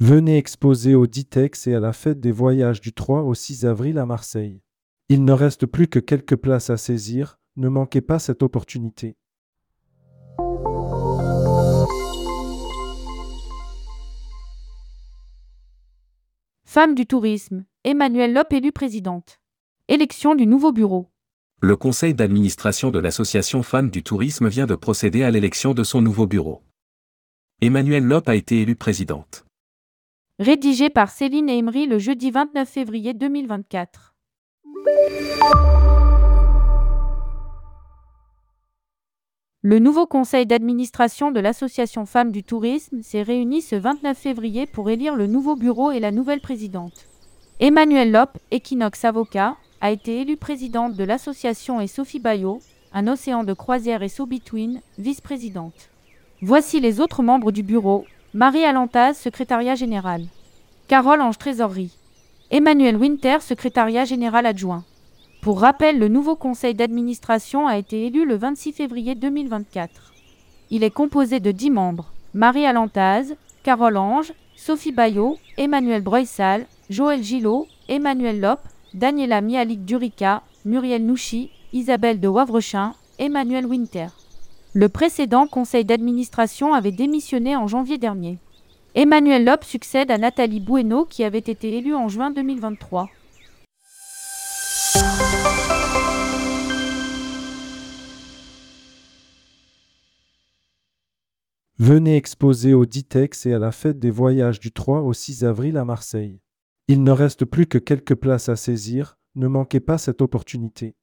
Venez exposer au Ditex et à la fête des voyages du 3 au 6 avril à Marseille. Il ne reste plus que quelques places à saisir, ne manquez pas cette opportunité. Femme du tourisme, Emmanuelle Lop élue présidente. Élection du nouveau bureau. Le conseil d'administration de l'association Femmes du tourisme vient de procéder à l'élection de son nouveau bureau. Emmanuelle Lop a été élue présidente. Rédigé par Céline Emery le jeudi 29 février 2024. Le nouveau conseil d'administration de l'association Femmes du tourisme s'est réuni ce 29 février pour élire le nouveau bureau et la nouvelle présidente. Emmanuelle Lop, Equinox Avocat, a été élue présidente de l'association et Sophie Bayot, un océan de croisière et So-Between, vice-présidente. Voici les autres membres du bureau. Marie Alantaz, secrétariat général. Carole Ange Trésorerie. Emmanuel Winter, secrétariat général adjoint. Pour rappel, le nouveau conseil d'administration a été élu le 26 février 2024. Il est composé de 10 membres. Marie Alantaz, Carole Ange, Sophie Bayot, Emmanuel Broissal, Joël Gillot, Emmanuel Lop, Daniela Mialik Durica, Muriel Nouchi, Isabelle de Wavrechin, Emmanuel Winter. Le précédent conseil d'administration avait démissionné en janvier dernier. Emmanuel Lop succède à Nathalie Bueno qui avait été élue en juin 2023. Venez exposer au Ditex et à la fête des voyages du 3 au 6 avril à Marseille. Il ne reste plus que quelques places à saisir, ne manquez pas cette opportunité.